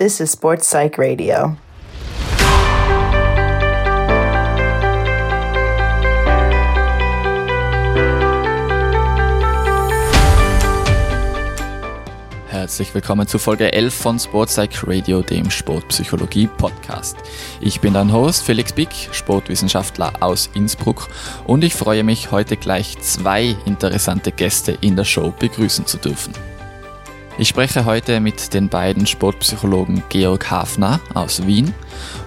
This is Sports Psych Radio. Herzlich willkommen zu Folge 11 von Sportpsych Radio, dem Sportpsychologie Podcast. Ich bin dein Host Felix Bick, Sportwissenschaftler aus Innsbruck und ich freue mich heute gleich zwei interessante Gäste in der Show begrüßen zu dürfen. Ich spreche heute mit den beiden Sportpsychologen Georg Hafner aus Wien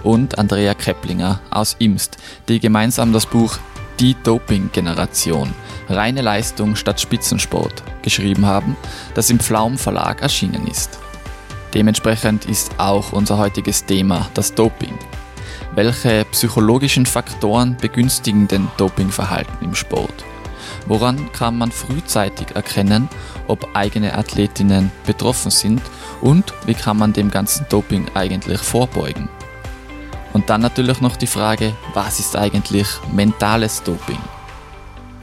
und Andrea Keplinger aus Imst, die gemeinsam das Buch Die Doping-Generation Reine Leistung statt Spitzensport geschrieben haben, das im Pflaum Verlag erschienen ist. Dementsprechend ist auch unser heutiges Thema das Doping. Welche psychologischen Faktoren begünstigen den Dopingverhalten im Sport? Woran kann man frühzeitig erkennen, ob eigene Athletinnen betroffen sind und wie kann man dem ganzen Doping eigentlich vorbeugen? Und dann natürlich noch die Frage, was ist eigentlich mentales Doping?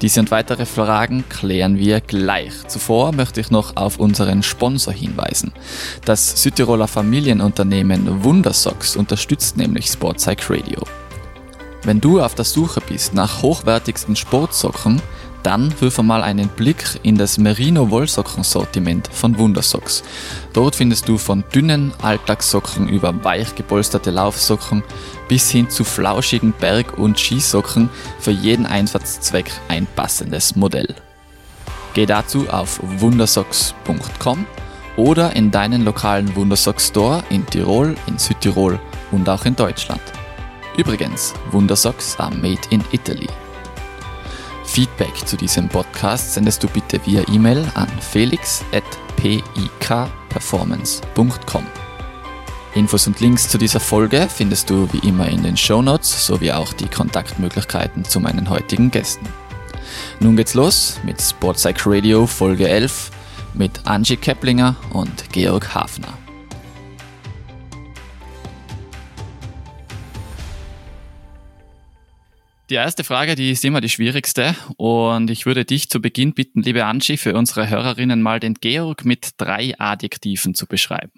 Diese und weitere Fragen klären wir gleich. Zuvor möchte ich noch auf unseren Sponsor hinweisen. Das Südtiroler Familienunternehmen Wundersocks unterstützt nämlich Sportpsych Radio. Wenn du auf der Suche bist nach hochwertigsten Sportsocken, dann wirf mal einen Blick in das Merino Wollsocken-Sortiment von Wundersocks. Dort findest du von dünnen Alltagssocken über weich gepolsterte Laufsocken bis hin zu flauschigen Berg- und Skisocken für jeden Einsatzzweck ein passendes Modell. Geh dazu auf wundersocks.com oder in deinen lokalen Wundersocks Store in Tirol, in Südtirol und auch in Deutschland. Übrigens, Wundersocks are made in Italy. Feedback zu diesem Podcast sendest du bitte via E-Mail an felix.pikperformance.com. Infos und Links zu dieser Folge findest du wie immer in den Show Notes sowie auch die Kontaktmöglichkeiten zu meinen heutigen Gästen. Nun geht's los mit Sportpsych Radio Folge 11 mit Angie Keplinger und Georg Hafner. Die erste Frage, die ist immer die schwierigste und ich würde dich zu Beginn bitten, liebe Angie, für unsere Hörerinnen mal den Georg mit drei Adjektiven zu beschreiben.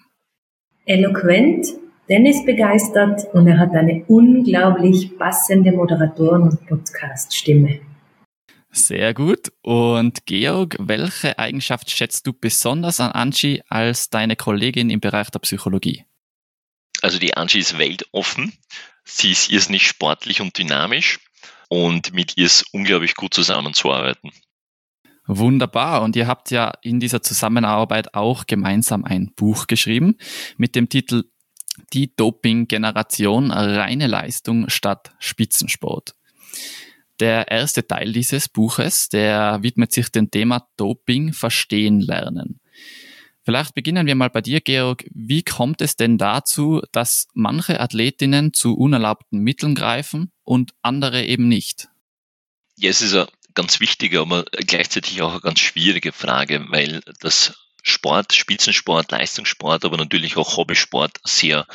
Eloquent, Dennis begeistert und er hat eine unglaublich passende Moderatoren- und Podcast-Stimme. Sehr gut. Und Georg, welche Eigenschaft schätzt du besonders an Angie als deine Kollegin im Bereich der Psychologie? Also die Angie ist weltoffen. Sie ist irrsinnig sportlich und dynamisch und mit ihr ist unglaublich gut zusammenzuarbeiten. Wunderbar. Und ihr habt ja in dieser Zusammenarbeit auch gemeinsam ein Buch geschrieben mit dem Titel Die Doping-Generation, reine Leistung statt Spitzensport. Der erste Teil dieses Buches, der widmet sich dem Thema Doping verstehen lernen. Vielleicht beginnen wir mal bei dir, Georg. Wie kommt es denn dazu, dass manche Athletinnen zu unerlaubten Mitteln greifen und andere eben nicht? Ja, es ist eine ganz wichtige, aber gleichzeitig auch eine ganz schwierige Frage, weil das Sport, Spitzensport, Leistungssport, aber natürlich auch Hobbysport sehr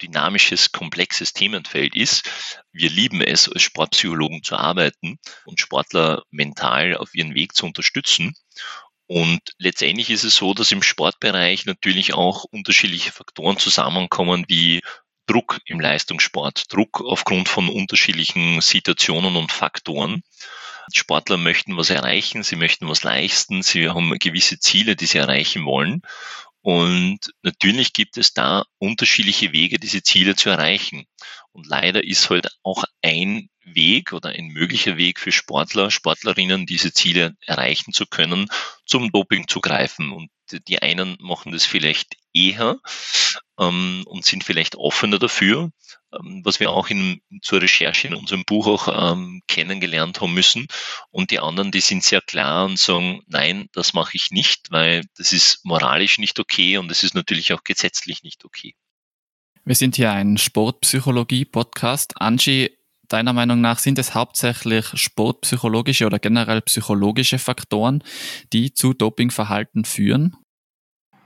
dynamisches, komplexes Themenfeld ist. Wir lieben es, als Sportpsychologen zu arbeiten und Sportler mental auf ihren Weg zu unterstützen. Und letztendlich ist es so, dass im Sportbereich natürlich auch unterschiedliche Faktoren zusammenkommen, wie Druck im Leistungssport, Druck aufgrund von unterschiedlichen Situationen und Faktoren. Sportler möchten was erreichen, sie möchten was leisten, sie haben gewisse Ziele, die sie erreichen wollen. Und natürlich gibt es da unterschiedliche Wege, diese Ziele zu erreichen. Und leider ist halt auch ein Weg oder ein möglicher Weg für Sportler, Sportlerinnen, diese Ziele erreichen zu können, zum Doping zu greifen. Und die einen machen das vielleicht eher ähm, und sind vielleicht offener dafür, ähm, was wir auch in, zur Recherche in unserem Buch auch ähm, kennengelernt haben müssen. Und die anderen, die sind sehr klar und sagen, nein, das mache ich nicht, weil das ist moralisch nicht okay und es ist natürlich auch gesetzlich nicht okay. Wir sind hier ein Sportpsychologie-Podcast. Angie, deiner Meinung nach sind es hauptsächlich sportpsychologische oder generell psychologische Faktoren, die zu Dopingverhalten führen?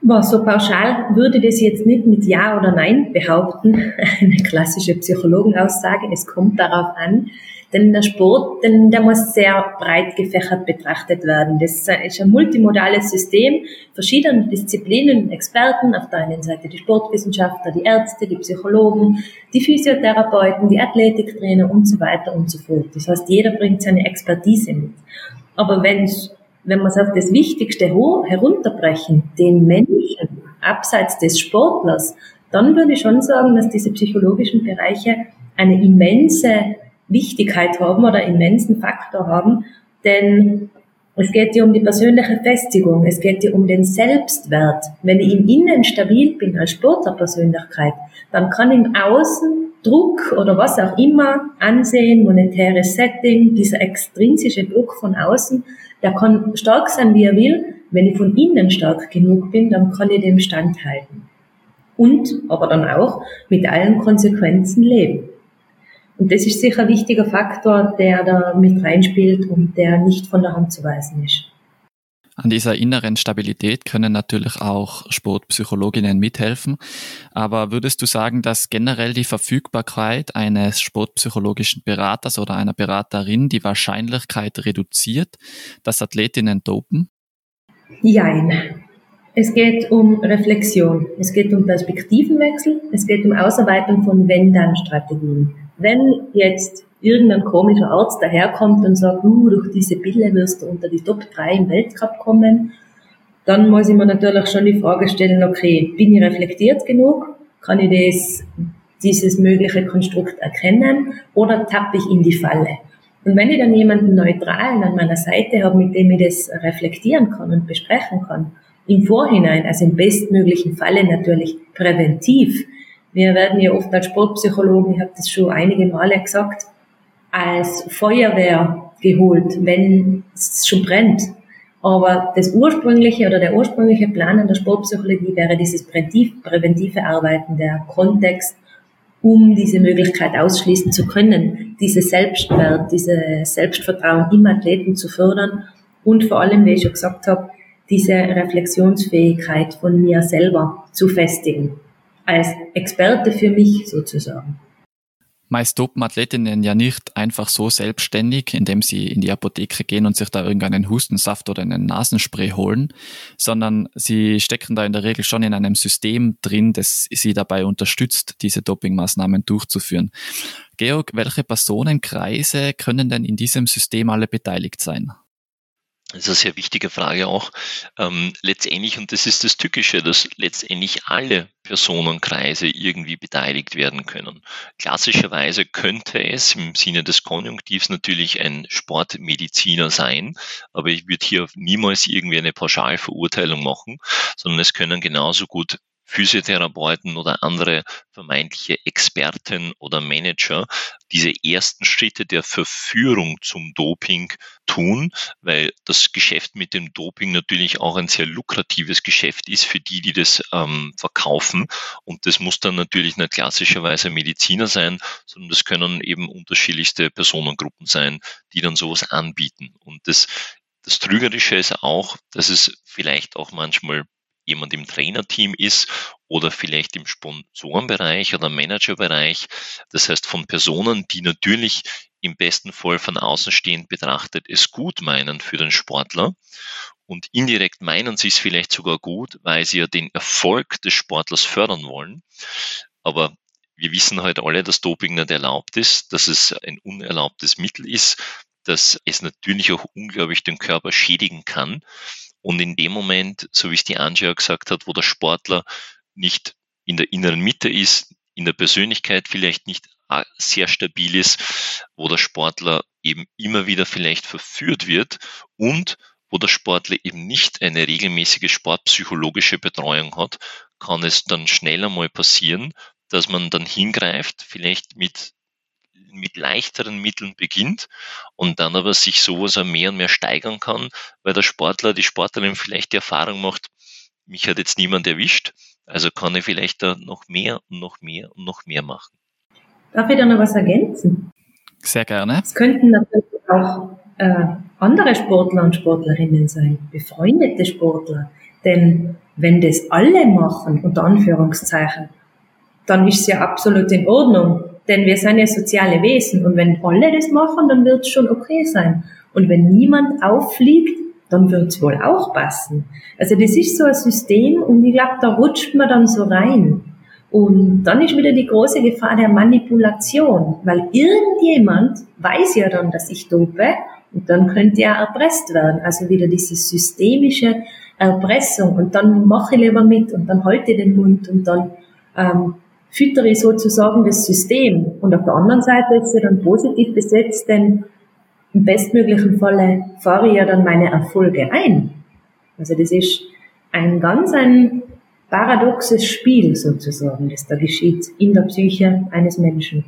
Boah, so pauschal würde das jetzt nicht mit Ja oder Nein behaupten, eine klassische Psychologenaussage. Es kommt darauf an, Denn der Sport, denn der muss sehr breit gefächert betrachtet werden. Das ist ein multimodales System, verschiedene Disziplinen, Experten, auf der einen Seite die Sportwissenschaftler, die Ärzte, die Psychologen, die Physiotherapeuten, die Athletiktrainer und so weiter und so fort. Das heißt, jeder bringt seine Expertise mit. Aber wenn wenn wir es auf das Wichtigste herunterbrechen, den Menschen abseits des Sportlers, dann würde ich schon sagen, dass diese psychologischen Bereiche eine immense Wichtigkeit haben oder immensen Faktor haben, denn es geht dir um die persönliche Festigung, es geht dir um den Selbstwert. Wenn ich im Innen stabil bin als Sportlerpersönlichkeit, dann kann im Außen Druck oder was auch immer, Ansehen, monetäres Setting, dieser extrinsische Druck von außen, der kann stark sein, wie er will. Wenn ich von innen stark genug bin, dann kann ich dem standhalten. Und aber dann auch mit allen Konsequenzen leben. Und das ist sicher ein wichtiger Faktor, der da mit reinspielt und der nicht von der Hand zu weisen ist. An dieser inneren Stabilität können natürlich auch Sportpsychologinnen mithelfen. Aber würdest du sagen, dass generell die Verfügbarkeit eines sportpsychologischen Beraters oder einer Beraterin die Wahrscheinlichkeit reduziert, dass Athletinnen dopen? Nein. Es geht um Reflexion, es geht um Perspektivenwechsel, es geht um Ausarbeitung von Wenn-Dann-Strategien. Wenn jetzt irgendein komischer Arzt daherkommt und sagt, uh, durch diese Pille wirst du unter die Top 3 im Weltcup kommen, dann muss ich mir natürlich schon die Frage stellen, okay, bin ich reflektiert genug? Kann ich das, dieses mögliche Konstrukt erkennen? Oder tappe ich in die Falle? Und wenn ich dann jemanden Neutralen an meiner Seite habe, mit dem ich das reflektieren kann und besprechen kann, im Vorhinein, also im bestmöglichen Falle natürlich präventiv. Wir werden ja oft als Sportpsychologen, ich habe das schon einige Male gesagt, als Feuerwehr geholt, wenn es schon brennt. Aber das ursprüngliche oder der ursprüngliche Plan an der Sportpsychologie wäre dieses präventive Arbeiten, der Kontext, um diese Möglichkeit ausschließen zu können, diese Selbstwert, diese Selbstvertrauen im Athleten zu fördern und vor allem, wie ich schon gesagt habe, diese Reflexionsfähigkeit von mir selber zu festigen. Als Experte für mich sozusagen. Meist dopen Athletinnen ja nicht einfach so selbstständig, indem sie in die Apotheke gehen und sich da irgendeinen Hustensaft oder einen Nasenspray holen, sondern sie stecken da in der Regel schon in einem System drin, das sie dabei unterstützt, diese Dopingmaßnahmen durchzuführen. Georg, welche Personenkreise können denn in diesem System alle beteiligt sein? Das ist eine sehr wichtige Frage auch. Ähm, letztendlich, und das ist das Tückische, dass letztendlich alle Personenkreise irgendwie beteiligt werden können. Klassischerweise könnte es im Sinne des Konjunktivs natürlich ein Sportmediziner sein, aber ich würde hier niemals irgendwie eine Pauschalverurteilung machen, sondern es können genauso gut Physiotherapeuten oder andere vermeintliche Experten oder Manager diese ersten Schritte der Verführung zum Doping tun, weil das Geschäft mit dem Doping natürlich auch ein sehr lukratives Geschäft ist für die, die das ähm, verkaufen. Und das muss dann natürlich nicht klassischerweise Mediziner sein, sondern das können eben unterschiedlichste Personengruppen sein, die dann sowas anbieten. Und das das Trügerische ist auch, dass es vielleicht auch manchmal jemand im Trainerteam ist oder vielleicht im Sponsorenbereich oder Managerbereich. Das heißt von Personen, die natürlich im besten Fall von außen stehend betrachtet es gut meinen für den Sportler und indirekt meinen sie es vielleicht sogar gut, weil sie ja den Erfolg des Sportlers fördern wollen. Aber wir wissen heute alle, dass Doping nicht erlaubt ist, dass es ein unerlaubtes Mittel ist, dass es natürlich auch unglaublich den Körper schädigen kann. Und in dem Moment, so wie es die Anja gesagt hat, wo der Sportler nicht in der inneren Mitte ist, in der Persönlichkeit vielleicht nicht äh, sehr stabil ist, wo der Sportler eben immer wieder vielleicht verführt wird und wo der Sportler eben nicht eine regelmäßige sportpsychologische Betreuung hat, kann es dann schneller mal passieren, dass man dann hingreift, vielleicht mit mit leichteren Mitteln beginnt und dann aber sich sowas auch mehr und mehr steigern kann, weil der Sportler, die Sportlerin vielleicht die Erfahrung macht, mich hat jetzt niemand erwischt, also kann ich vielleicht da noch mehr und noch mehr und noch mehr machen. Darf ich da noch was ergänzen? Sehr gerne. Es könnten natürlich auch äh, andere Sportler und Sportlerinnen sein, befreundete Sportler. Denn wenn das alle machen, unter Anführungszeichen, dann ist es ja absolut in Ordnung Denn wir sind ja soziale Wesen und wenn alle das machen, dann wird es schon okay sein. Und wenn niemand auffliegt, dann wird es wohl auch passen. Also das ist so ein System und ich glaube, da rutscht man dann so rein. Und dann ist wieder die große Gefahr der Manipulation, weil irgendjemand weiß ja dann, dass ich dope und dann könnte er erpresst werden. Also wieder diese systemische Erpressung und dann mache ich lieber mit und dann halte ich den Mund und dann ähm, füttere ich sozusagen das System. Und auf der anderen Seite ist sie dann positiv besetzt, denn im bestmöglichen Falle fahre ich ja dann meine Erfolge ein. Also das ist ein ganz ein paradoxes Spiel sozusagen, das da geschieht in der Psyche eines Menschen.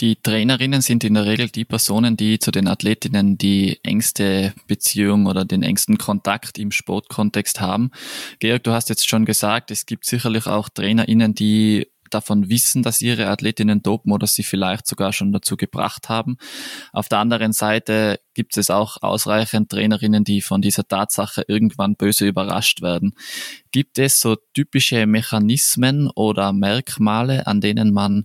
Die Trainerinnen sind in der Regel die Personen, die zu den Athletinnen die engste Beziehung oder den engsten Kontakt im Sportkontext haben. Georg, du hast jetzt schon gesagt, es gibt sicherlich auch Trainerinnen, die davon wissen, dass ihre Athletinnen dopen oder sie vielleicht sogar schon dazu gebracht haben. Auf der anderen Seite gibt es auch ausreichend Trainerinnen, die von dieser Tatsache irgendwann böse überrascht werden. Gibt es so typische Mechanismen oder Merkmale, an denen man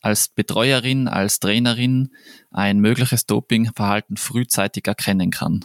als Betreuerin, als Trainerin ein mögliches Dopingverhalten frühzeitig erkennen kann?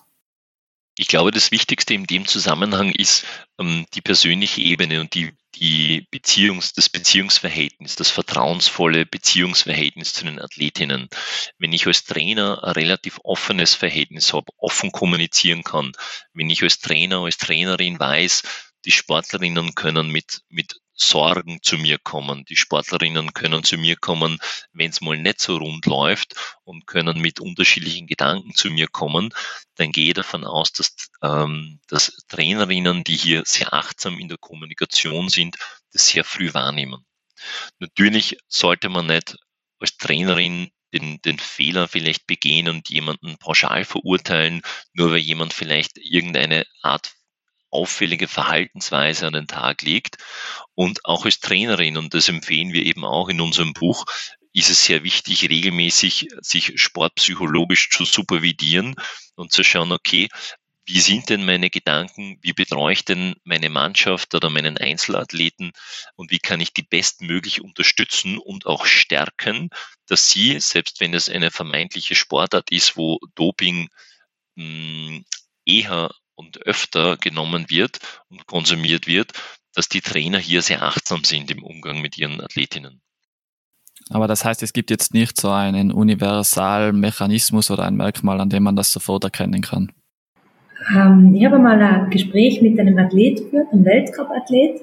Ich glaube, das Wichtigste in dem Zusammenhang ist ähm, die persönliche Ebene und die, die Beziehungs-, das Beziehungsverhältnis, das vertrauensvolle Beziehungsverhältnis zu den Athletinnen. Wenn ich als Trainer ein relativ offenes Verhältnis habe, offen kommunizieren kann, wenn ich als Trainer, als Trainerin weiß, die Sportlerinnen können mit, mit Sorgen zu mir kommen. Die Sportlerinnen können zu mir kommen, wenn es mal nicht so rund läuft und können mit unterschiedlichen Gedanken zu mir kommen. Dann gehe ich davon aus, dass, ähm, dass Trainerinnen, die hier sehr achtsam in der Kommunikation sind, das sehr früh wahrnehmen. Natürlich sollte man nicht als Trainerin den, den Fehler vielleicht begehen und jemanden pauschal verurteilen, nur weil jemand vielleicht irgendeine Art auffällige Verhaltensweise an den Tag legt. Und auch als Trainerin, und das empfehlen wir eben auch in unserem Buch, ist es sehr wichtig, regelmäßig sich sportpsychologisch zu supervidieren und zu schauen, okay, wie sind denn meine Gedanken, wie betreue ich denn meine Mannschaft oder meinen Einzelathleten und wie kann ich die bestmöglich unterstützen und auch stärken, dass sie, selbst wenn es eine vermeintliche Sportart ist, wo Doping mh, hm, eher und öfter genommen wird und konsumiert wird, dass die Trainer hier sehr achtsam sind im Umgang mit ihren Athletinnen. Aber das heißt, es gibt jetzt nicht so einen Universalmechanismus oder ein Merkmal, an dem man das sofort erkennen kann. Ähm, ich habe mal ein Gespräch mit einem Athlet geführt, einem Weltcup-Athlet.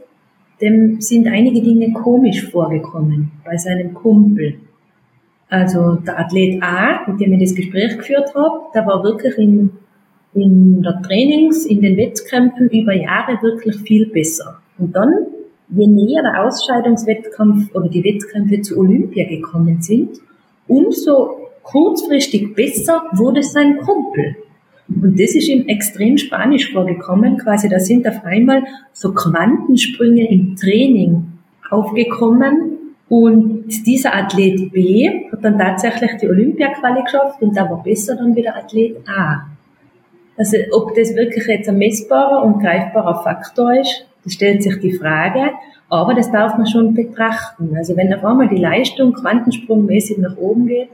Dem sind einige Dinge komisch vorgekommen bei seinem Kumpel. Also der Athlet A, mit dem ich das Gespräch geführt habe, der war wirklich in in der Trainings, in den Wettkämpfen über Jahre wirklich viel besser. Und dann, je näher der Ausscheidungswettkampf oder die Wettkämpfe zu Olympia gekommen sind, umso kurzfristig besser wurde sein Kumpel. Und das ist ihm extrem spanisch vorgekommen, quasi da sind auf einmal so Quantensprünge im Training aufgekommen und dieser Athlet B hat dann tatsächlich die Olympia-Quali geschafft und da war besser dann wieder Athlet A. Also ob das wirklich jetzt ein messbarer und greifbarer Faktor ist, das stellt sich die Frage, aber das darf man schon betrachten. Also wenn auf einmal die Leistung quantensprungmäßig nach oben geht,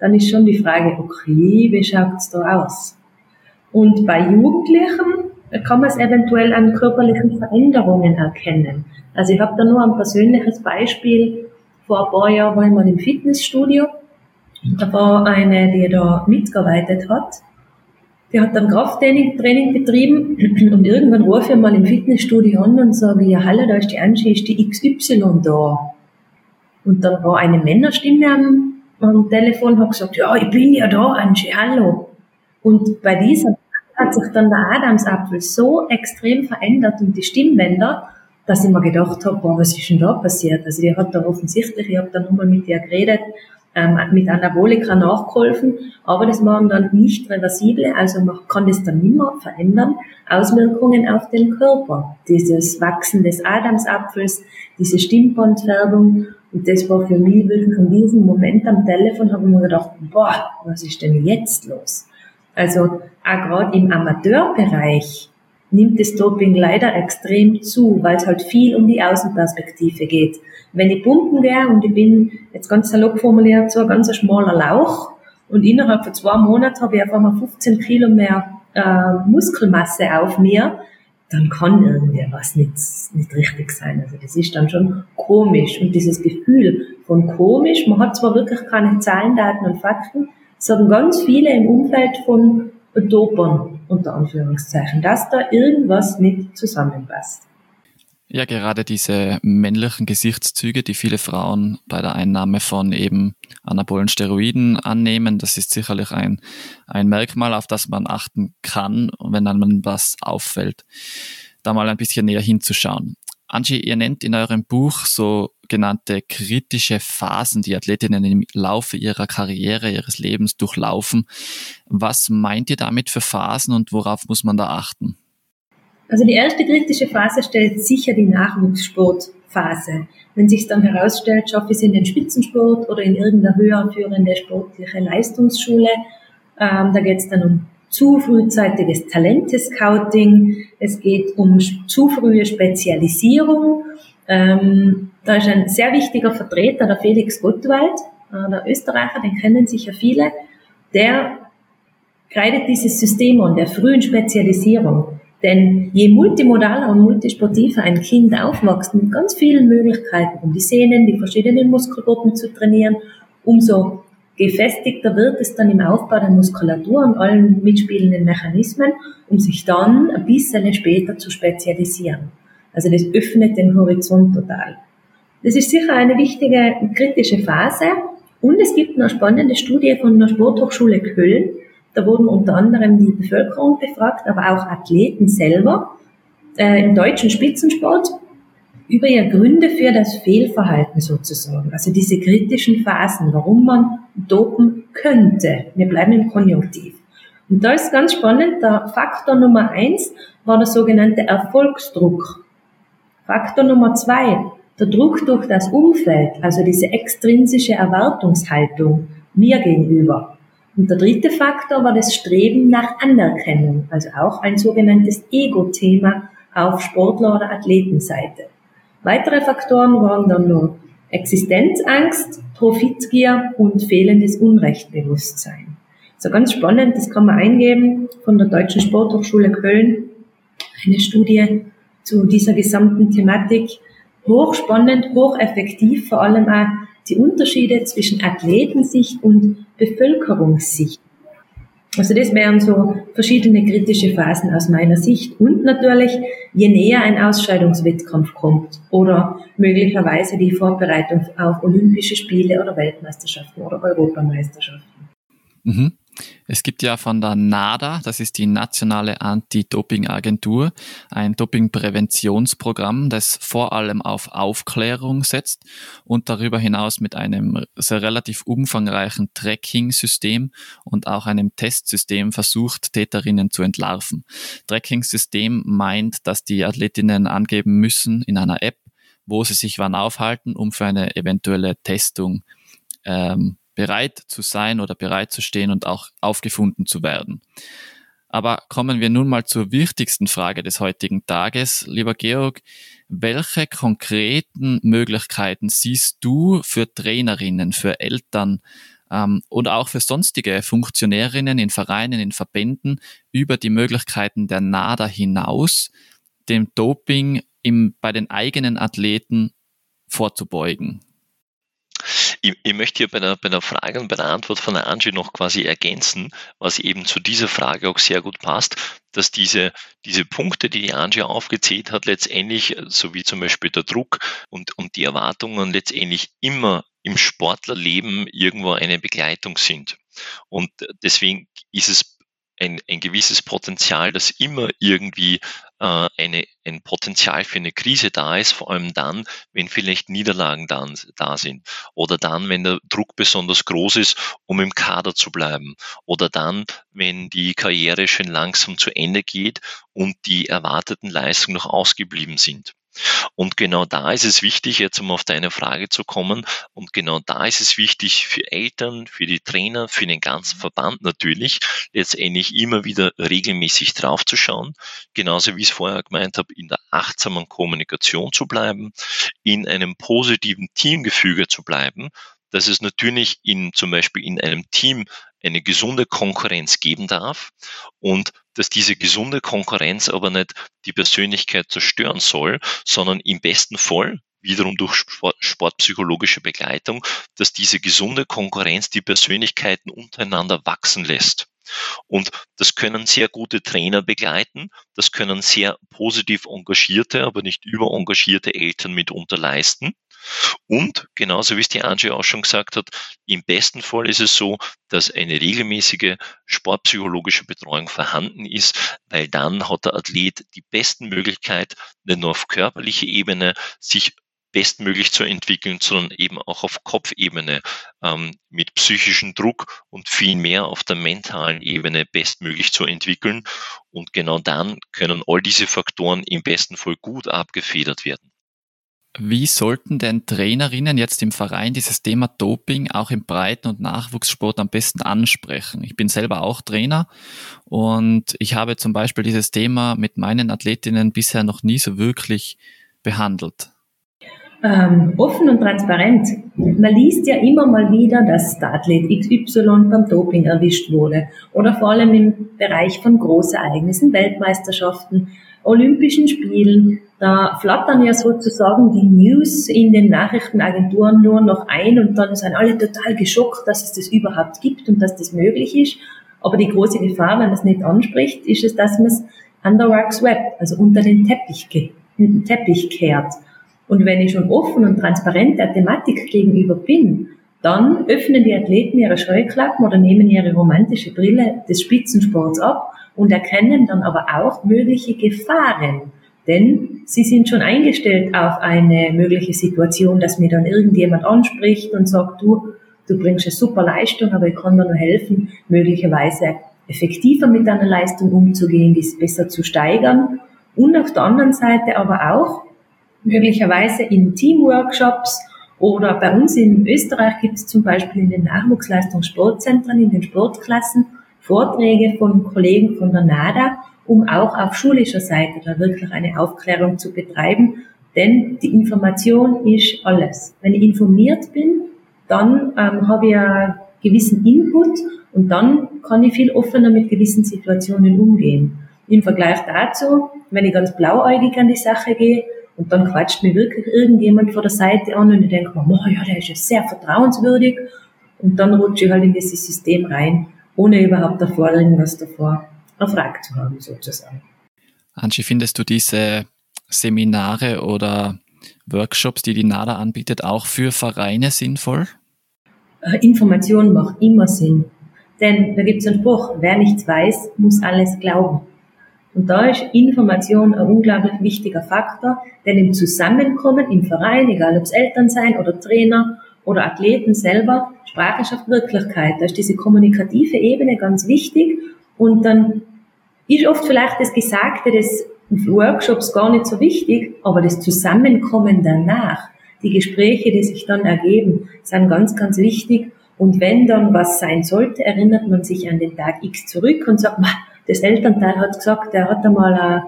dann ist schon die Frage, okay, wie schaut's da aus? Und bei Jugendlichen kann man es eventuell an körperlichen Veränderungen erkennen. Also ich habe da nur ein persönliches Beispiel. Vor ein paar Jahren war ich mal im Fitnessstudio. Da war eine, die da mitgearbeitet hat die hat dann Krafttraining Training betrieben und irgendwann rufe ich mal im Fitnessstudio an und sage, ja hallo, da ist die Angie, ist die XY da? Und dann war eine Männerstimme am, am Telefon, hat gesagt, ja, ich bin ja da, Angie, hallo. Und bei dieser hat sich dann der Adamsapfel so extrem verändert und die Stimmbänder, dass ich mir gedacht habe, boah, was ist denn da passiert? Also die hat da offensichtlich, ich habe da nochmal mit ihr geredet, ähm, mit Anabolika nachgeholfen, aber das waren dann nicht reversible, also man kann das dann nimmer verändern. Auswirkungen auf den Körper, dieses Wachsen des Adamsapfels, diese Stimmbandfärbung und das war für mich wirklich in diesem Moment am Telefon, habe ich mir gedacht, boah, was ist denn jetzt los? Also auch gerade im Amateurbereich nimmt das Doping leider extrem zu, weil es halt viel um die Außenperspektive geht. Wenn ich pumpen gehe und ich bin, jetzt ganz salopp formuliert, so ein ganz schmaler Lauch und innerhalb von zwei Monaten habe ich einfach mal 15 Kilo mehr äh, Muskelmasse auf mir, dann kann irgendwie was nicht, nicht richtig sein. Also das ist dann schon komisch. Und dieses Gefühl von komisch, man hat zwar wirklich keine Zahlen, Daten und Fakten, sagen ganz viele im Umfeld von Dopern, unter Anführungszeichen, dass da irgendwas nicht zusammenpasst. Ja, gerade diese männlichen Gesichtszüge, die viele Frauen bei der Einnahme von eben anabolen Steroiden annehmen, das ist sicherlich ein, ein Merkmal, auf das man achten kann, wenn einem was auffällt, da mal ein bisschen näher hinzuschauen. Angie, ihr nennt in eurem Buch so genannte kritische Phasen, die Athletinnen im Laufe ihrer Karriere, ihres Lebens durchlaufen. Was meint ihr damit für Phasen und worauf muss man da achten? Also die erste kritische Phase stellt sicher die Nachwuchssportphase. Wenn sich dann herausstellt, schaffe ich es in den Spitzensport oder in irgendeiner höher führende sportliche Leistungsschule. Ähm, da geht es dann um zu frühzeitiges Talentescouting. Es geht um zu frühe Spezialisierung. Ähm, da ist ein sehr wichtiger Vertreter, der Felix Gottwald, äh, der Österreicher, den kennen sicher viele. Der kreidet dieses System an der frühen Spezialisierung. Denn je multimodaler und multisportiver ein Kind aufwächst, mit ganz vielen Möglichkeiten, um die Sehnen, die verschiedenen Muskelgruppen zu trainieren, umso gefestigter wird es dann im Aufbau der Muskulatur und allen mitspielenden Mechanismen, um sich dann ein bisschen später zu spezialisieren. Also das öffnet den Horizont total. Das ist sicher eine wichtige kritische Phase. Und es gibt eine spannende Studie von der Sporthochschule Köln, da wurden unter anderem die Bevölkerung befragt, aber auch Athleten selber äh, im deutschen Spitzensport über ihre Gründe für das Fehlverhalten sozusagen. Also diese kritischen Phasen, warum man dopen könnte. Wir bleiben im Konjunktiv. Und da ist ganz spannend, der Faktor Nummer eins war der sogenannte Erfolgsdruck. Faktor Nummer zwei, der Druck durch das Umfeld, also diese extrinsische Erwartungshaltung mir gegenüber. Und der dritte Faktor war das Streben nach Anerkennung, also auch ein sogenanntes Ego-Thema auf Sportler- oder Athletenseite. Weitere Faktoren waren dann nur Existenzangst, Profitgier und fehlendes Unrechtbewusstsein. So ganz spannend, das kann man eingeben von der Deutschen Sporthochschule Köln, eine Studie zu dieser gesamten Thematik. Hochspannend, hocheffektiv, vor allem auch die Unterschiede zwischen Athletensicht und Bevölkerungssicht. Also das wären so verschiedene kritische Phasen aus meiner Sicht. Und natürlich, je näher ein Ausscheidungswettkampf kommt oder möglicherweise die Vorbereitung auf Olympische Spiele oder Weltmeisterschaften oder Europameisterschaften. Mhm. Es gibt ja von der NADA, das ist die Nationale Anti-Doping-Agentur, ein Doping-Präventionsprogramm, das vor allem auf Aufklärung setzt und darüber hinaus mit einem sehr relativ umfangreichen Tracking-System und auch einem Testsystem versucht, Täterinnen zu entlarven. Tracking-System meint, dass die Athletinnen angeben müssen in einer App, wo sie sich wann aufhalten, um für eine eventuelle Testung ähm, bereit zu sein oder bereit zu stehen und auch aufgefunden zu werden. Aber kommen wir nun mal zur wichtigsten Frage des heutigen Tages. Lieber Georg, welche konkreten Möglichkeiten siehst du für Trainerinnen, für Eltern ähm, und auch für sonstige Funktionärinnen in Vereinen, in Verbänden über die Möglichkeiten der NADA hinaus, dem Doping im, bei den eigenen Athleten vorzubeugen? Ich, ich möchte hier bei der, bei der Frage und bei der Antwort von der Angie noch quasi ergänzen, was eben zu dieser Frage auch sehr gut passt, dass diese, diese Punkte, die die Angie aufgezählt hat, letztendlich, so wie zum Beispiel der Druck und, und die Erwartungen letztendlich immer im Sportlerleben irgendwo eine Begleitung sind. Und deswegen ist es ein, ein gewisses Potenzial, dass immer irgendwie äh, eine, ein Potenzial für eine Krise da ist, vor allem dann, wenn vielleicht Niederlagen dann, da sind oder dann, wenn der Druck besonders groß ist, um im Kader zu bleiben oder dann, wenn die Karriere schon langsam zu Ende geht und die erwarteten Leistungen noch ausgeblieben sind. Und genau da ist es wichtig, jetzt um auf deine Frage zu kommen, und genau da ist es wichtig für Eltern, für die Trainer, für den ganzen Verband natürlich, letztendlich immer wieder regelmäßig draufzuschauen, genauso wie ich es vorher gemeint habe, in der achtsamen Kommunikation zu bleiben, in einem positiven Teamgefüge zu bleiben, dass es natürlich in zum Beispiel in einem Team eine gesunde Konkurrenz geben darf und dass diese gesunde Konkurrenz aber nicht die Persönlichkeit zerstören soll, sondern im besten Fall wiederum durch sportpsychologische Begleitung, dass diese gesunde Konkurrenz die Persönlichkeiten untereinander wachsen lässt. Und das können sehr gute Trainer begleiten, das können sehr positiv engagierte, aber nicht überengagierte Eltern mitunter leisten. Und genauso wie es die Angie auch schon gesagt hat, im besten Fall ist es so, dass eine regelmäßige sportpsychologische Betreuung vorhanden ist, weil dann hat der Athlet die besten Möglichkeit, nicht nur auf körperlicher Ebene sich bestmöglich zu entwickeln, sondern eben auch auf Kopfebene ähm, mit psychischem Druck und viel mehr auf der mentalen Ebene bestmöglich zu entwickeln. Und genau dann können all diese Faktoren im besten Fall gut abgefedert werden. Wie sollten denn Trainerinnen jetzt im Verein dieses Thema Doping auch im Breiten- und Nachwuchssport am besten ansprechen? Ich bin selber auch Trainer und ich habe zum Beispiel dieses Thema mit meinen Athletinnen bisher noch nie so wirklich behandelt ähm, offen und transparent. Man liest ja immer mal wieder, dass der XY beim Doping erwischt wurde oder vor allem im Bereich von Großereignissen, Weltmeisterschaften, Olympischen Spielen. Da flattern ja sozusagen die News in den Nachrichtenagenturen nur noch ein und dann sind alle total geschockt, dass es das überhaupt gibt und dass das möglich ist. Aber die große Gefahr, wenn man es nicht anspricht, ist es, dass man es under works web, also unter den Teppich, Teppich kehrt. Und wenn ich schon offen und transparent der Thematik gegenüber bin, dann öffnen die Athleten ihre Scheuklappen oder nehmen ihre romantische Brille des Spitzensports ab und erkennen dann aber auch mögliche Gefahren. Denn sie sind schon eingestellt auf eine mögliche Situation, dass mir dann irgendjemand anspricht und sagt, du, du bringst eine super Leistung, aber ich kann dir nur helfen, möglicherweise effektiver mit deiner Leistung umzugehen, dies besser zu steigern. Und auf der anderen Seite aber auch, möglicherweise in Teamworkshops oder bei uns in Österreich gibt es zum Beispiel in den Nachwuchsleistungssportzentren, in den Sportklassen Vorträge von Kollegen von der NADA, um auch auf schulischer Seite da wirklich eine Aufklärung zu betreiben. Denn die Information ist alles. Wenn ich informiert bin, dann ähm, habe ich einen gewissen Input und dann kann ich viel offener mit gewissen Situationen umgehen. Im Vergleich dazu, wenn ich ganz blauäugig an die Sache gehe, und dann quatscht mir wirklich irgendjemand vor der Seite an und ich denke mir, oh ja, der ist ja sehr vertrauenswürdig. Und dann rutsche ich halt in dieses System rein, ohne überhaupt davor irgendwas davor erfragt zu haben, sozusagen. Angie, findest du diese Seminare oder Workshops, die die NADA anbietet, auch für Vereine sinnvoll? Äh, Information macht immer Sinn. Denn da gibt es einen Spruch, wer nichts weiß, muss alles glauben. Und da ist Information ein unglaublich wichtiger Faktor, denn im Zusammenkommen im Verein, egal ob es Eltern sein oder Trainer oder Athleten selber, Sprache schafft Wirklichkeit. Da ist diese kommunikative Ebene ganz wichtig und dann ist oft vielleicht das Gesagte des Workshops gar nicht so wichtig, aber das Zusammenkommen danach, die Gespräche, die sich dann ergeben, sind ganz, ganz wichtig. Und wenn dann was sein sollte, erinnert man sich an den Tag X zurück und sagt, das Elternteil hat gesagt, er hat einmal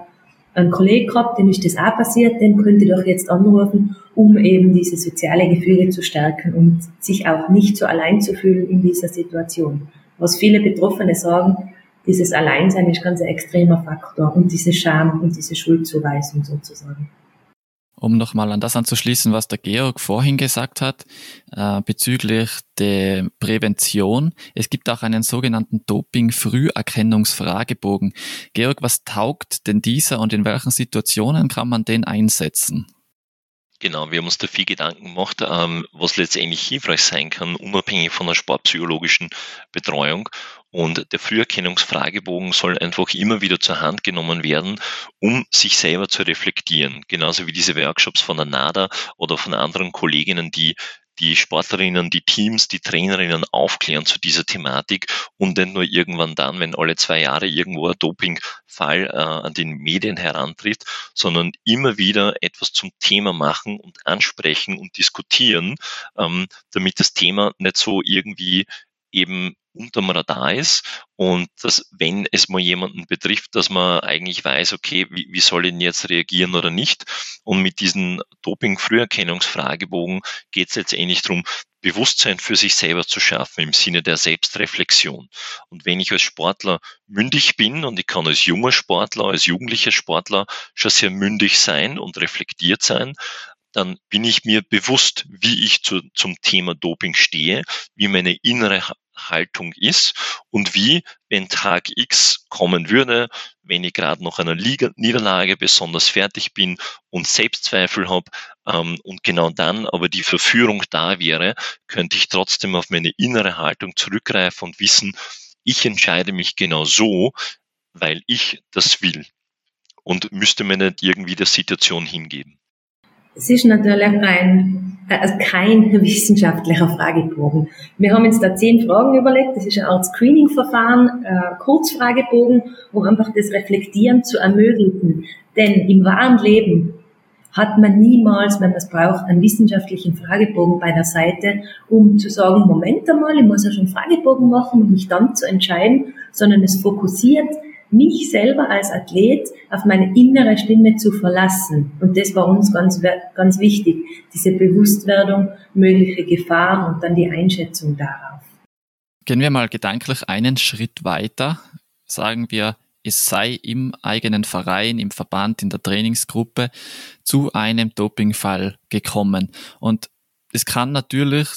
einen Kollegen gehabt, dem ist das auch passiert, den könnte doch jetzt anrufen, um eben diese soziale Gefühle zu stärken und sich auch nicht so allein zu fühlen in dieser Situation. Was viele Betroffene sagen, dieses Alleinsein ist ganz ein extremer Faktor und diese Scham und diese Schuldzuweisung sozusagen um nochmal an das anzuschließen, was der Georg vorhin gesagt hat, äh, bezüglich der Prävention. Es gibt auch einen sogenannten Doping-Früherkennungsfragebogen. Georg, was taugt denn dieser und in welchen Situationen kann man den einsetzen? Genau, wir haben uns da viel Gedanken gemacht, ähm, was letztendlich hilfreich sein kann, unabhängig von der sportpsychologischen Betreuung. Und der Früherkennungsfragebogen soll einfach immer wieder zur Hand genommen werden, um sich selber zu reflektieren. Genauso wie diese Workshops von der NADA oder von anderen Kolleginnen, die die Sportlerinnen, die Teams, die Trainerinnen aufklären zu dieser Thematik und nicht nur irgendwann dann, wenn alle zwei Jahre irgendwo ein Dopingfall äh, an den Medien herantritt, sondern immer wieder etwas zum Thema machen und ansprechen und diskutieren, ähm, damit das Thema nicht so irgendwie eben unterm Radar ist und dass, wenn es mal jemanden betrifft, dass man eigentlich weiß, okay, wie, wie soll ich denn jetzt reagieren oder nicht? Und mit diesem Doping-Früherkennungsfragebogen geht es letztendlich darum, Bewusstsein für sich selber zu schaffen im Sinne der Selbstreflexion. Und wenn ich als Sportler mündig bin und ich kann als junger Sportler, als jugendlicher Sportler schon sehr mündig sein und reflektiert sein, dann bin ich mir bewusst, wie ich zu, zum Thema Doping stehe, wie meine innere Haltung ist und wie, wenn Tag X kommen würde, wenn ich gerade noch einer Liga Niederlage besonders fertig bin und Selbstzweifel habe ähm, und genau dann aber die Verführung da wäre, könnte ich trotzdem auf meine innere Haltung zurückgreifen und wissen, ich entscheide mich genau so, weil ich das will und müsste mir nicht irgendwie der Situation hingeben. Es ist natürlich ein, also kein wissenschaftlicher Fragebogen. Wir haben uns da zehn Fragen überlegt. Das ist eine Art Screening-Verfahren, äh, Kurzfragebogen, um einfach das Reflektieren zu ermöglichen. Denn im wahren Leben hat man niemals, wenn man es braucht, einen wissenschaftlichen Fragebogen bei der Seite, um zu sagen, Moment einmal, ich muss ja schon einen Fragebogen machen, um mich dann zu entscheiden, sondern es fokussiert mich selber als Athlet auf meine innere Stimme zu verlassen. Und das war uns ganz, ganz wichtig, diese Bewusstwerdung, mögliche Gefahren und dann die Einschätzung darauf. Gehen wir mal gedanklich einen Schritt weiter. Sagen wir, es sei im eigenen Verein, im Verband, in der Trainingsgruppe zu einem Dopingfall gekommen. Und es kann natürlich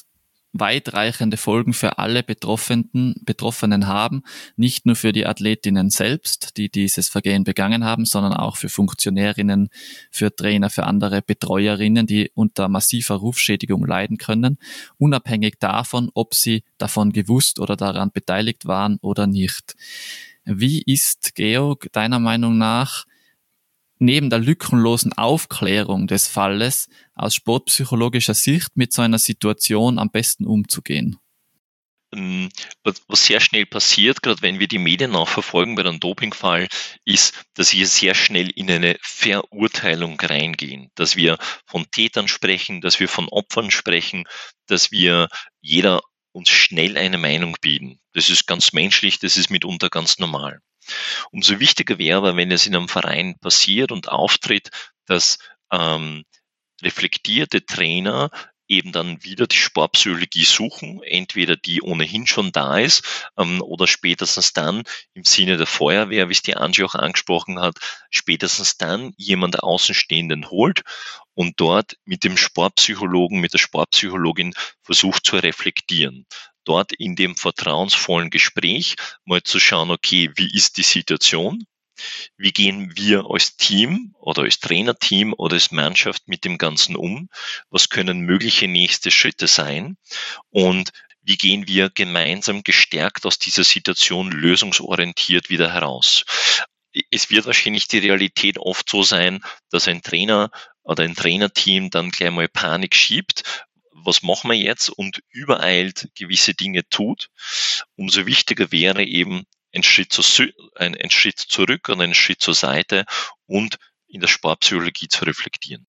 weitreichende Folgen für alle Betroffenen, Betroffenen haben, nicht nur für die Athletinnen selbst, die dieses Vergehen begangen haben, sondern auch für Funktionärinnen, für Trainer, für andere Betreuerinnen, die unter massiver Rufschädigung leiden können, unabhängig davon, ob sie davon gewusst oder daran beteiligt waren oder nicht. Wie ist, Georg, deiner Meinung nach neben der lückenlosen Aufklärung des Falles aus sportpsychologischer Sicht mit so einer Situation am besten umzugehen? Ähm, was sehr schnell passiert, gerade wenn wir die Medien nachverfolgen bei einem Dopingfall, ist, dass wir sehr schnell in eine Verurteilung reingehen, dass wir von Tätern sprechen, dass wir von Opfern sprechen, dass wir jeder uns schnell eine Meinung bieten. Das ist ganz menschlich, das ist mitunter ganz normal. Umso wichtiger wäre aber, wenn es in einem Verein passiert und auftritt, dass ähm, reflektierte Trainer eben dann wieder die Sportpsychologie suchen, entweder die ohnehin schon da ist ähm, oder spätestens dann im Sinne der Feuerwehr, wie es die Angie auch angesprochen hat, spätestens dann jemand Außenstehenden holt und dort mit dem Sportpsychologen, mit der Sportpsychologin versucht zu reflektieren dort in dem vertrauensvollen Gespräch mal zu schauen, okay, wie ist die Situation? Wie gehen wir als Team oder als Trainerteam oder als Mannschaft mit dem Ganzen um? Was können mögliche nächste Schritte sein? Und wie gehen wir gemeinsam gestärkt aus dieser Situation lösungsorientiert wieder heraus? Es wird wahrscheinlich die Realität oft so sein, dass ein Trainer oder ein Trainerteam dann gleich mal Panik schiebt, was machen wir jetzt und übereilt gewisse Dinge tut, umso wichtiger wäre eben ein Schritt, zu, ein, ein Schritt zurück und ein Schritt zur Seite und in der Sportpsychologie zu reflektieren.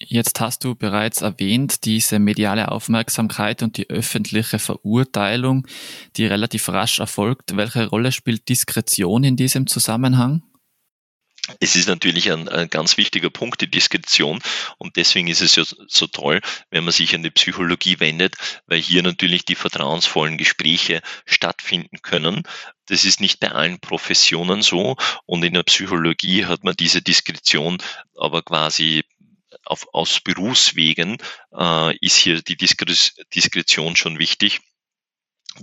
Jetzt hast du bereits erwähnt, diese mediale Aufmerksamkeit und die öffentliche Verurteilung, die relativ rasch erfolgt. Welche Rolle spielt Diskretion in diesem Zusammenhang? Es ist natürlich ein, ein, ganz wichtiger Punkt, die Diskretion. Und deswegen ist es ja so toll, wenn man sich an die Psychologie wendet, weil hier natürlich die vertrauensvollen Gespräche stattfinden können. Das ist nicht bei allen Professionen so. Und in der Psychologie hat man diese Diskretion aber quasi auf, aus Berufswegen äh, ist hier die Diskretion schon wichtig.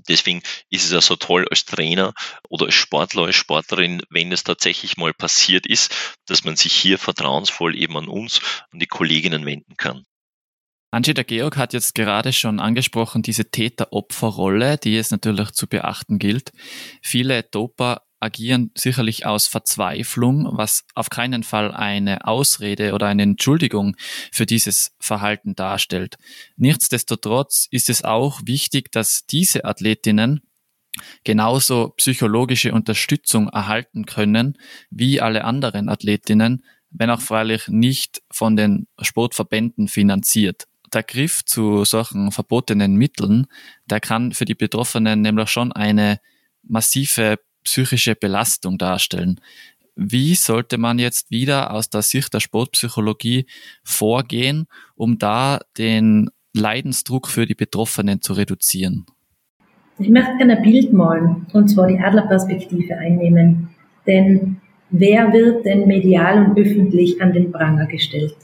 Deswegen ist es ja so toll als Trainer oder als Sportler, als Sportlerin, wenn es tatsächlich mal passiert ist, dass man sich hier vertrauensvoll eben an uns, an die Kolleginnen wenden kann. Angie, der Georg hat jetzt gerade schon angesprochen, diese Täter-Opfer-Rolle, die es natürlich zu beachten gilt. Viele Doper agieren sicherlich aus Verzweiflung, was auf keinen Fall eine Ausrede oder eine Entschuldigung für dieses Verhalten darstellt. Nichtsdestotrotz ist es auch wichtig, dass diese Athletinnen genauso psychologische Unterstützung erhalten können wie alle anderen Athletinnen, wenn auch freilich nicht von den Sportverbänden finanziert. Der Griff zu solchen verbotenen Mitteln, der kann für die Betroffenen nämlich schon eine massive psychische Belastung darstellen. Wie sollte man jetzt wieder aus der Sicht der Sportpsychologie vorgehen, um da den Leidensdruck für die Betroffenen zu reduzieren? Ich möchte gerne ein Bild malen, und zwar die Adlerperspektive einnehmen. Denn wer wird denn medial und öffentlich an den Pranger gestellt?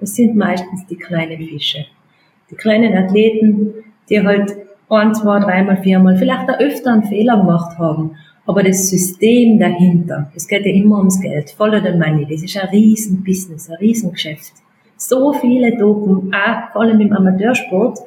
Das sind meistens die kleinen Fische. Die kleinen Athleten, die halt ein, zwei, dreimal, viermal, vielleicht auch öfter einen Fehler gemacht haben. Aber das System dahinter, es geht ja immer ums Geld, follow the money, das ist ein riesen Business, ein Riesengeschäft. So viele Dopen, auch vor allem im Amateursport,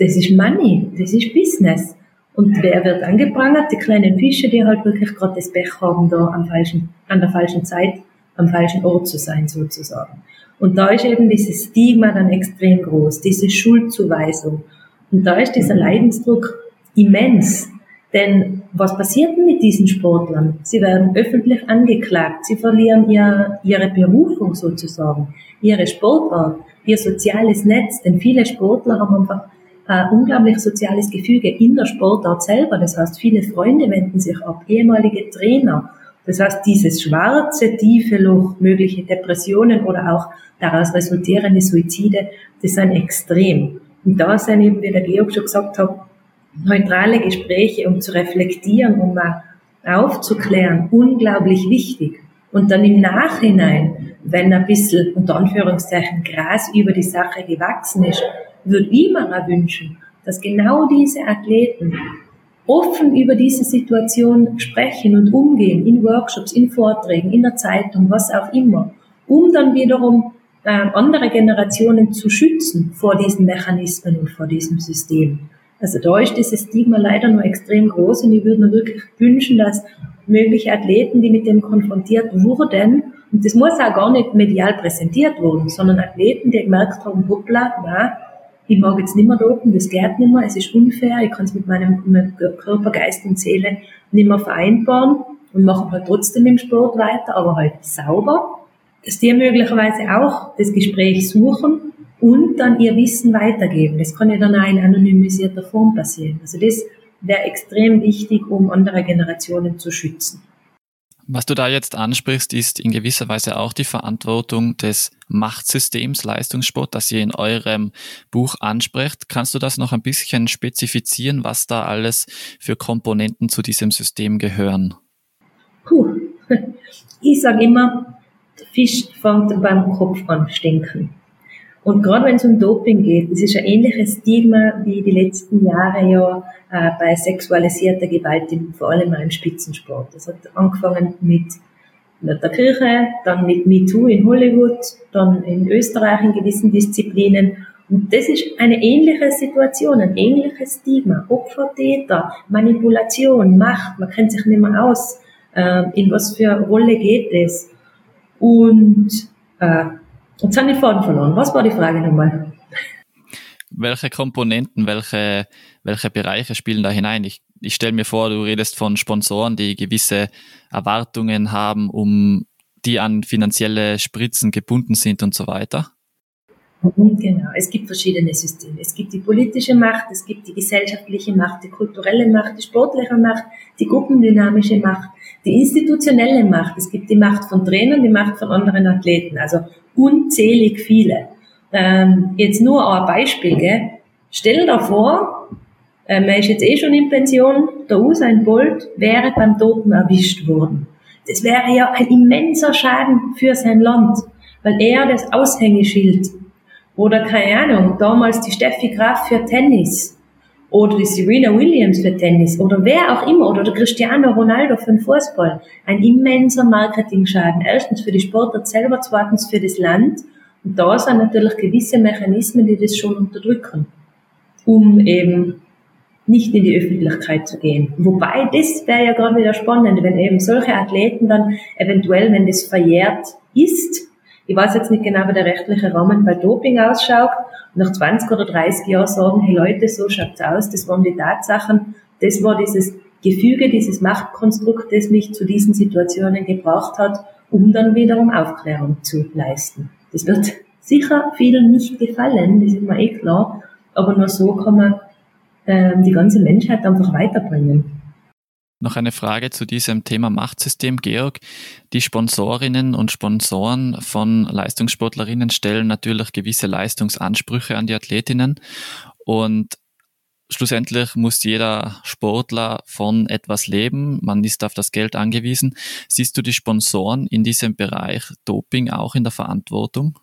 das ist Money, das ist Business. Und wer wird angeprangert? Die kleinen Fische, die halt wirklich gerade das Pech haben, da am falschen, an der falschen Zeit, am falschen Ort zu sein, sozusagen. Und da ist eben dieses Stigma dann extrem groß, diese Schuldzuweisung. Und da ist dieser Leidensdruck immens. Denn was passiert denn mit diesen Sportlern? Sie werden öffentlich angeklagt, sie verlieren ihr, ihre Berufung sozusagen, ihre Sportart, ihr soziales Netz, denn viele Sportler haben einfach ein unglaublich soziales Gefüge in der Sportart selber. Das heißt, viele Freunde wenden sich ab, ehemalige Trainer. Das heißt, dieses schwarze, tiefe Loch, mögliche Depressionen oder auch daraus resultierende Suizide, das sind extrem. Und da sind eben, wie der Georg schon gesagt hat, neutrale Gespräche, um zu reflektieren, um aufzuklären, unglaublich wichtig. Und dann im Nachhinein, wenn ein bisschen, unter Anführungszeichen, Gras über die Sache gewachsen ist, würde ich mir auch wünschen, dass genau diese Athleten offen über diese Situation sprechen und umgehen, in Workshops, in Vorträgen, in der Zeitung, was auch immer, um dann wiederum äh, andere Generationen zu schützen vor diesen Mechanismen und vor diesem System. Also da ist dieses Stigma leider nur extrem groß und ich würde mir wirklich wünschen, dass mögliche Athleten, die mit dem konfrontiert wurden, und das muss auch gar nicht medial präsentiert wurden, sondern Athleten, die gemerkt haben, hoppla, na, ich mag jetzt nicht mehr dopen, das geht nicht mehr, es ist unfair, ich kann es mit meinem, mit Körper, Geist und Seele nicht mehr vereinbaren und mache halt trotzdem im Sport weiter, aber halt sauber, dass die möglicherweise auch das Gespräch suchen und dann ihr Wissen weitergeben. Das kann ja dann auch in anonymisierter Form passieren. Also das wäre extrem wichtig, um andere Generationen zu schützen. Was du da jetzt ansprichst, ist in gewisser Weise auch die Verantwortung des Machtsystems Leistungssport, das ihr in eurem Buch ansprecht. Kannst du das noch ein bisschen spezifizieren, was da alles für Komponenten zu diesem System gehören? Puh. Ich sage immer, der Fisch fängt beim Kopf an stinken. Und gerade wenn es um Doping geht, das ist ein ähnliches Stigma wie die letzten Jahre ja äh, bei sexualisierter Gewalt, im, vor allem im Spitzensport. Das hat angefangen mit der Kirche, dann mit MeToo in Hollywood, dann in Österreich in gewissen Disziplinen. Und das ist eine ähnliche Situation, ein ähnliches Stigma. Opfer, Täter, Manipulation, Macht, man kennt sich nicht mehr aus, äh, in was für Rolle geht es. Und äh, Jetzt habe ich den Faden verloren. Was war die Frage nochmal? Welche Komponenten, welche, welche Bereiche spielen da hinein? Ich, ich stelle mir vor, du redest von Sponsoren, die gewisse Erwartungen haben, um die an finanzielle Spritzen gebunden sind und so weiter. Genau, es gibt verschiedene Systeme. Es gibt die politische Macht, es gibt die gesellschaftliche Macht, die kulturelle Macht, die sportliche Macht, die gruppendynamische Macht, die institutionelle Macht. Es gibt die Macht von Trainern, die Macht von anderen Athleten. Also unzählig viele. Ähm, jetzt nur ein Beispiel, gell? Stell dir vor, ähm, er ist jetzt eh schon in Pension, der Usain Bolt wäre beim Toten erwischt worden. Das wäre ja ein immenser Schaden für sein Land, weil er das Aushängeschild oder keine Ahnung, damals die Steffi Graf für Tennis oder die Serena Williams für Tennis oder wer auch immer oder der Cristiano Ronaldo für den Fußball. Ein immenser Marketingschaden. Erstens für die Sportler selber, zweitens für das Land Und da sind natürlich gewisse Mechanismen, die das schon unterdrücken, um eben nicht in die Öffentlichkeit zu gehen. Wobei, das wäre ja gerade wieder spannend, wenn eben solche Athleten dann eventuell, wenn das verjährt ist, ich weiß jetzt nicht genau, wie der rechtliche Rahmen bei Doping ausschaut, nach 20 oder 30 Jahren sagen, hey Leute, so schaut's aus, das waren die Tatsachen, das war dieses Gefüge, dieses Machtkonstrukt, das mich zu diesen Situationen gebracht hat, um dann wiederum Aufklärung zu leisten. Das wird sicher vielen nicht gefallen, das ist mir eh klar, aber nur so kann man ähm, die ganze Menschheit einfach weiterbringen. Noch eine Frage zu diesem Thema Machtsystem, Georg. Die Sponsorinnen und Sponsoren von Leistungssportlerinnen stellen natürlich gewisse Leistungsansprüche an die Athletinnen und schlussendlich muss jeder Sportler von etwas leben. Man ist auf das Geld angewiesen. Siehst du die Sponsoren in diesem Bereich Doping auch in der Verantwortung?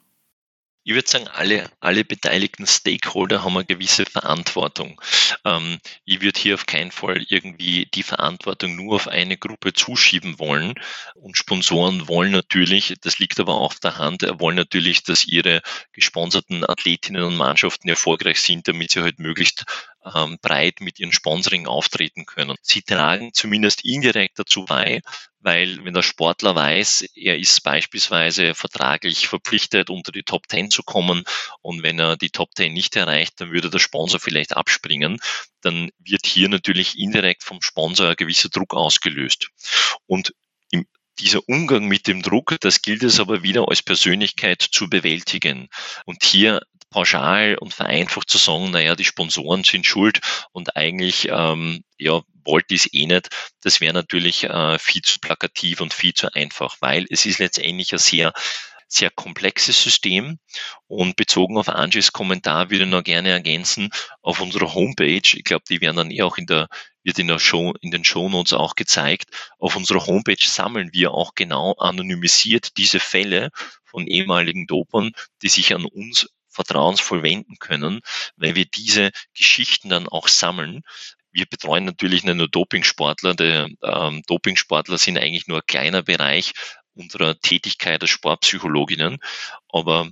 Ich würde sagen, alle, alle beteiligten Stakeholder haben eine gewisse Verantwortung. Ähm, ich würde hier auf keinen Fall irgendwie die Verantwortung nur auf eine Gruppe zuschieben wollen. Und Sponsoren wollen natürlich, das liegt aber auch auf der Hand, wollen natürlich, dass ihre gesponserten Athletinnen und Mannschaften erfolgreich sind, damit sie halt möglichst ähm, breit mit ihren Sponsoring auftreten können. Sie tragen zumindest indirekt dazu bei, weil wenn der Sportler weiß, er ist beispielsweise vertraglich verpflichtet, unter die Top 10 zu kommen und wenn er die Top 10 nicht erreicht, dann würde der Sponsor vielleicht abspringen, dann wird hier natürlich indirekt vom Sponsor ein gewisser Druck ausgelöst. Und dieser Umgang mit dem Druck, das gilt es aber wieder als Persönlichkeit zu bewältigen. Und hier pauschal und vereinfacht zu sagen, naja, die Sponsoren sind schuld und eigentlich ähm, ja, wollte ich es eh nicht, das wäre natürlich äh, viel zu plakativ und viel zu einfach, weil es ist letztendlich ein sehr sehr komplexes System und bezogen auf Angies Kommentar würde ich noch gerne ergänzen, auf unserer Homepage, ich glaube, die werden dann eh auch in der, wird in der Show, in den Shownotes auch gezeigt, auf unserer Homepage sammeln wir auch genau anonymisiert diese Fälle von ehemaligen Dopern, die sich an uns vertrauensvoll wenden können, weil wir diese Geschichten dann auch sammeln. Wir betreuen natürlich nicht nur Dopingsportler. Die ähm, Dopingsportler sind eigentlich nur ein kleiner Bereich unserer Tätigkeit als Sportpsychologinnen. Aber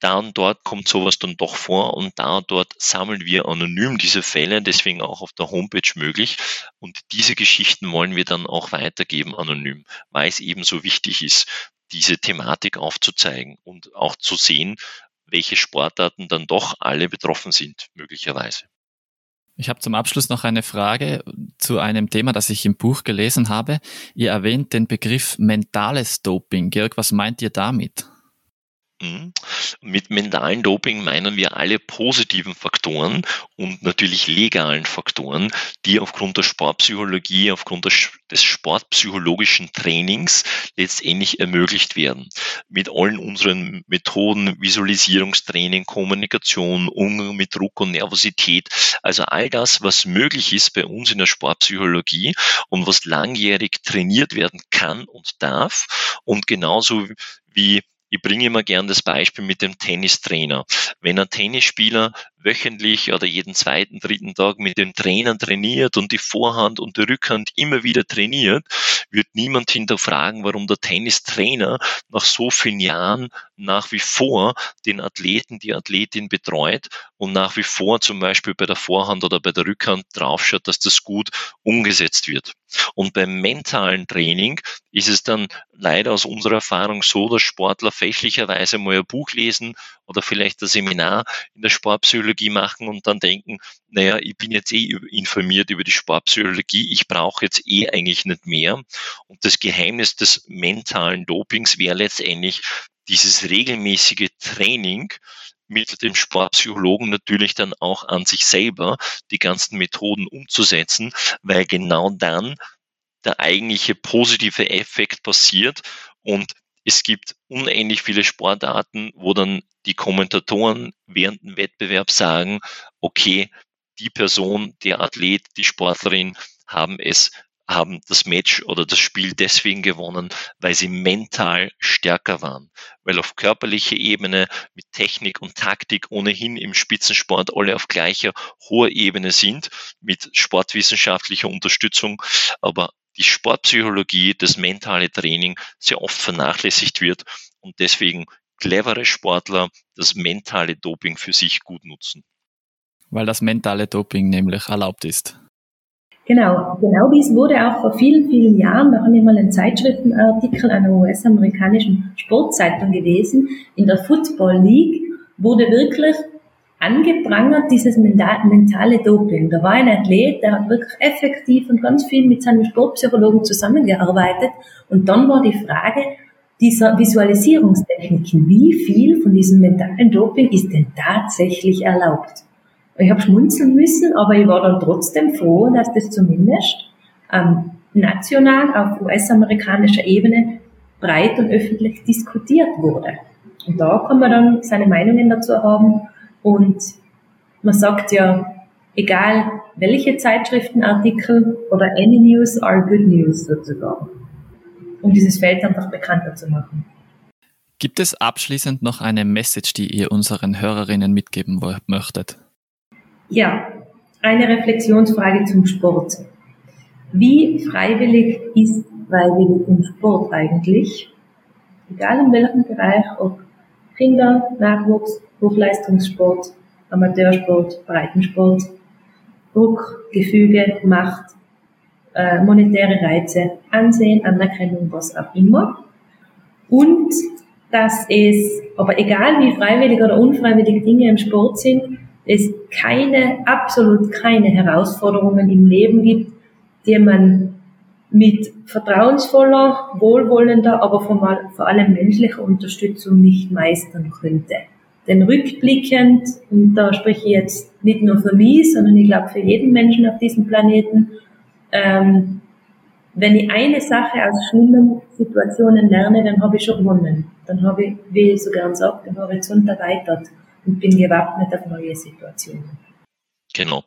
da und dort kommt sowas dann doch vor und da und dort sammeln wir anonym diese Fälle, deswegen auch auf der Homepage möglich. Und diese Geschichten wollen wir dann auch weitergeben anonym, weil es eben so wichtig ist, diese Thematik aufzuzeigen und auch zu sehen, welche Sportarten dann doch alle betroffen sind, möglicherweise. Ich habe zum Abschluss noch eine Frage zu einem Thema, das ich im Buch gelesen habe. Ihr erwähnt den Begriff mentales Doping. Georg, was meint ihr damit? Mhm. Mit mentalen Doping meinen wir alle positiven Faktoren und natürlich legalen Faktoren, die aufgrund der Sportpsychologie, aufgrund des sportpsychologischen Trainings letztendlich ermöglicht werden. Mit allen unseren Methoden, Visualisierungstraining, Kommunikation, Umgang mit Druck und Nervosität, also all das, was möglich ist bei uns in der Sportpsychologie und was langjährig trainiert werden kann und darf und genauso wie ich bringe immer gern das Beispiel mit dem Tennistrainer. Wenn ein Tennisspieler wöchentlich oder jeden zweiten, dritten Tag mit dem Trainer trainiert und die Vorhand und die Rückhand immer wieder trainiert, wird niemand hinterfragen, warum der Tennistrainer nach so vielen Jahren nach wie vor den Athleten, die Athletin betreut und nach wie vor zum Beispiel bei der Vorhand oder bei der Rückhand draufschaut, dass das gut umgesetzt wird. Und beim mentalen Training ist es dann leider aus unserer Erfahrung so, dass Sportler fälschlicherweise mal ein Buch lesen oder vielleicht ein Seminar in der Sportpsychologie machen und dann denken, naja, ich bin jetzt eh informiert über die Sportpsychologie, ich brauche jetzt eh eigentlich nicht mehr. Und das Geheimnis des mentalen Dopings wäre letztendlich dieses regelmäßige Training, mit dem Sportpsychologen natürlich dann auch an sich selber die ganzen Methoden umzusetzen, weil genau dann der eigentliche positive Effekt passiert und es gibt unendlich viele Sportarten, wo dann die Kommentatoren während dem Wettbewerb sagen, okay, die Person, der Athlet, die Sportlerin haben es haben das Match oder das Spiel deswegen gewonnen, weil sie mental stärker waren. Weil auf körperlicher Ebene mit Technik und Taktik ohnehin im Spitzensport alle auf gleicher hoher Ebene sind, mit sportwissenschaftlicher Unterstützung, aber die Sportpsychologie, das mentale Training sehr oft vernachlässigt wird und deswegen clevere Sportler das mentale Doping für sich gut nutzen. Weil das mentale Doping nämlich erlaubt ist. Genau, genau dies wurde auch vor vielen, vielen Jahren, da habe ich mal einen Zeitschriftenartikel einer US-amerikanischen Sportzeitung gewesen, in der Football League wurde wirklich angeprangert, dieses mentale Doping. Da war ein Athlet, der hat wirklich effektiv und ganz viel mit seinem Sportpsychologen zusammengearbeitet. Und dann war die Frage dieser Visualisierungstechniken, wie viel von diesem mentalen Doping ist denn tatsächlich erlaubt? Ich habe schmunzeln müssen, aber ich war dann trotzdem froh, dass das zumindest ähm, national auf US-amerikanischer Ebene breit und öffentlich diskutiert wurde. Und da kann man dann seine Meinungen dazu haben und man sagt ja, egal welche Zeitschriftenartikel oder any news are good news sozusagen, um dieses Feld einfach bekannter zu machen. Gibt es abschließend noch eine Message, die ihr unseren Hörerinnen mitgeben möchtet? Ja, eine Reflexionsfrage zum Sport. Wie freiwillig ist freiwillig im Sport eigentlich? Egal in welchem Bereich, ob Kinder, Nachwuchs, Hochleistungssport, Amateursport, Breitensport, Druck, Gefüge, Macht, äh, monetäre Reize, Ansehen, Anerkennung, was auch immer. Und dass es, aber egal wie freiwillig oder unfreiwillig Dinge im Sport sind, es keine, absolut keine Herausforderungen im Leben gibt, die man mit vertrauensvoller, wohlwollender, aber vor allem menschlicher Unterstützung nicht meistern könnte. Denn rückblickend, und da spreche ich jetzt nicht nur für mich, sondern ich glaube für jeden Menschen auf diesem Planeten, ähm, wenn ich eine Sache aus schlimmen Situationen lerne, dann habe ich schon gewonnen. Dann habe ich, wie ich so gern sage, den Horizont erweitert und bin gewappnet auf neue Situationen. Genau.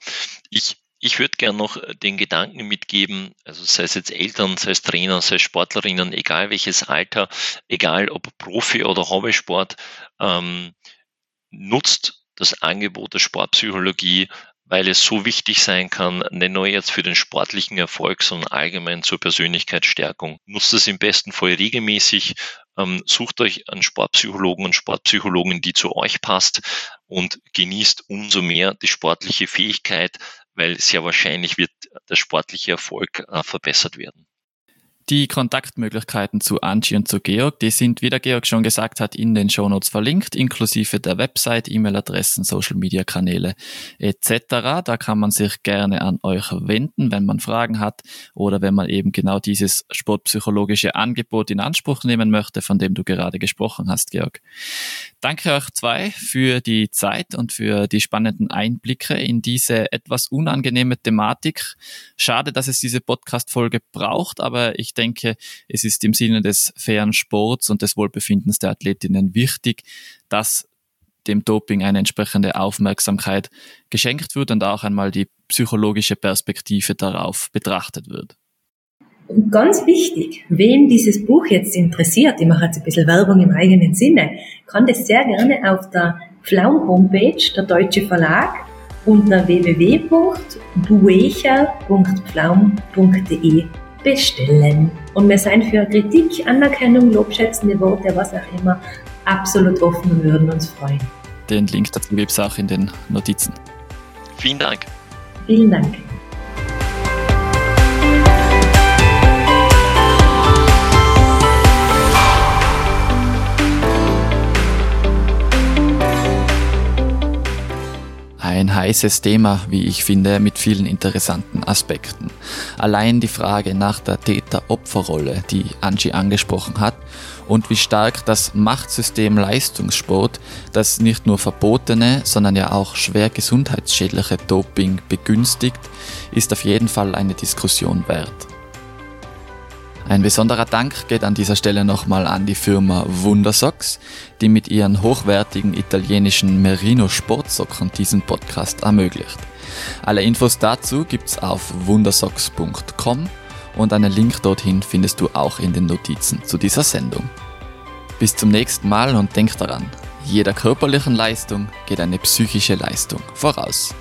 Ich, ich würde gerne noch den Gedanken mitgeben, also sei es jetzt Eltern, sei es Trainer, sei es Sportlerinnen, egal welches Alter, egal ob Profi oder Hobbysport, ähm, nutzt das Angebot der Sportpsychologie weil es so wichtig sein kann, nicht nur jetzt für den sportlichen Erfolg, sondern allgemein zur Persönlichkeitsstärkung. Nutzt es im besten Fall regelmäßig, ähm, sucht euch einen Sportpsychologen und Sportpsychologin, die zu euch passt und genießt umso mehr die sportliche Fähigkeit, weil sehr wahrscheinlich wird der sportliche Erfolg äh, verbessert werden. Die Kontaktmöglichkeiten zu Angie und zu Georg, die sind, wie der Georg schon gesagt hat, in den Shownotes verlinkt, inklusive der Website, E-Mail-Adressen, Social-Media-Kanäle etc. Da kann man sich gerne an euch wenden, wenn man Fragen hat oder wenn man eben genau dieses sportpsychologische Angebot in Anspruch nehmen möchte, von dem du gerade gesprochen hast, Georg. Danke euch zwei für die Zeit und für die spannenden Einblicke in diese etwas unangenehme Thematik. Schade, dass es diese Podcast-Folge braucht, aber ich denke, es ist im Sinne des fairen Sports und des Wohlbefindens der Athletinnen wichtig, dass dem Doping eine entsprechende Aufmerksamkeit geschenkt wird und auch einmal die psychologische Perspektive darauf betrachtet wird. Ganz wichtig, wem dieses Buch jetzt interessiert, ich mache jetzt ein bisschen Werbung im eigenen Sinne, kann das sehr gerne auf der Pflaum Homepage, der Deutsche Verlag, unter www.buecher.pflaum.de bestellen. Und wir seien für Kritik, Anerkennung, lobschätzende Worte, was auch immer, absolut offen und würden uns freuen. Den Link dazu gibt es auch in den Notizen. Vielen Dank. Vielen Dank. Heißes Thema, wie ich finde, mit vielen interessanten Aspekten. Allein die Frage nach der Täter-Opfer-Rolle, die Angie angesprochen hat, und wie stark das Machtsystem Leistungssport, das nicht nur verbotene, sondern ja auch schwer gesundheitsschädliche Doping begünstigt, ist auf jeden Fall eine Diskussion wert. Ein besonderer Dank geht an dieser Stelle nochmal an die Firma Wundersocks, die mit ihren hochwertigen italienischen Merino Sportsocken diesen Podcast ermöglicht. Alle Infos dazu gibt's auf wundersocks.com und einen Link dorthin findest du auch in den Notizen zu dieser Sendung. Bis zum nächsten Mal und denk daran, jeder körperlichen Leistung geht eine psychische Leistung voraus.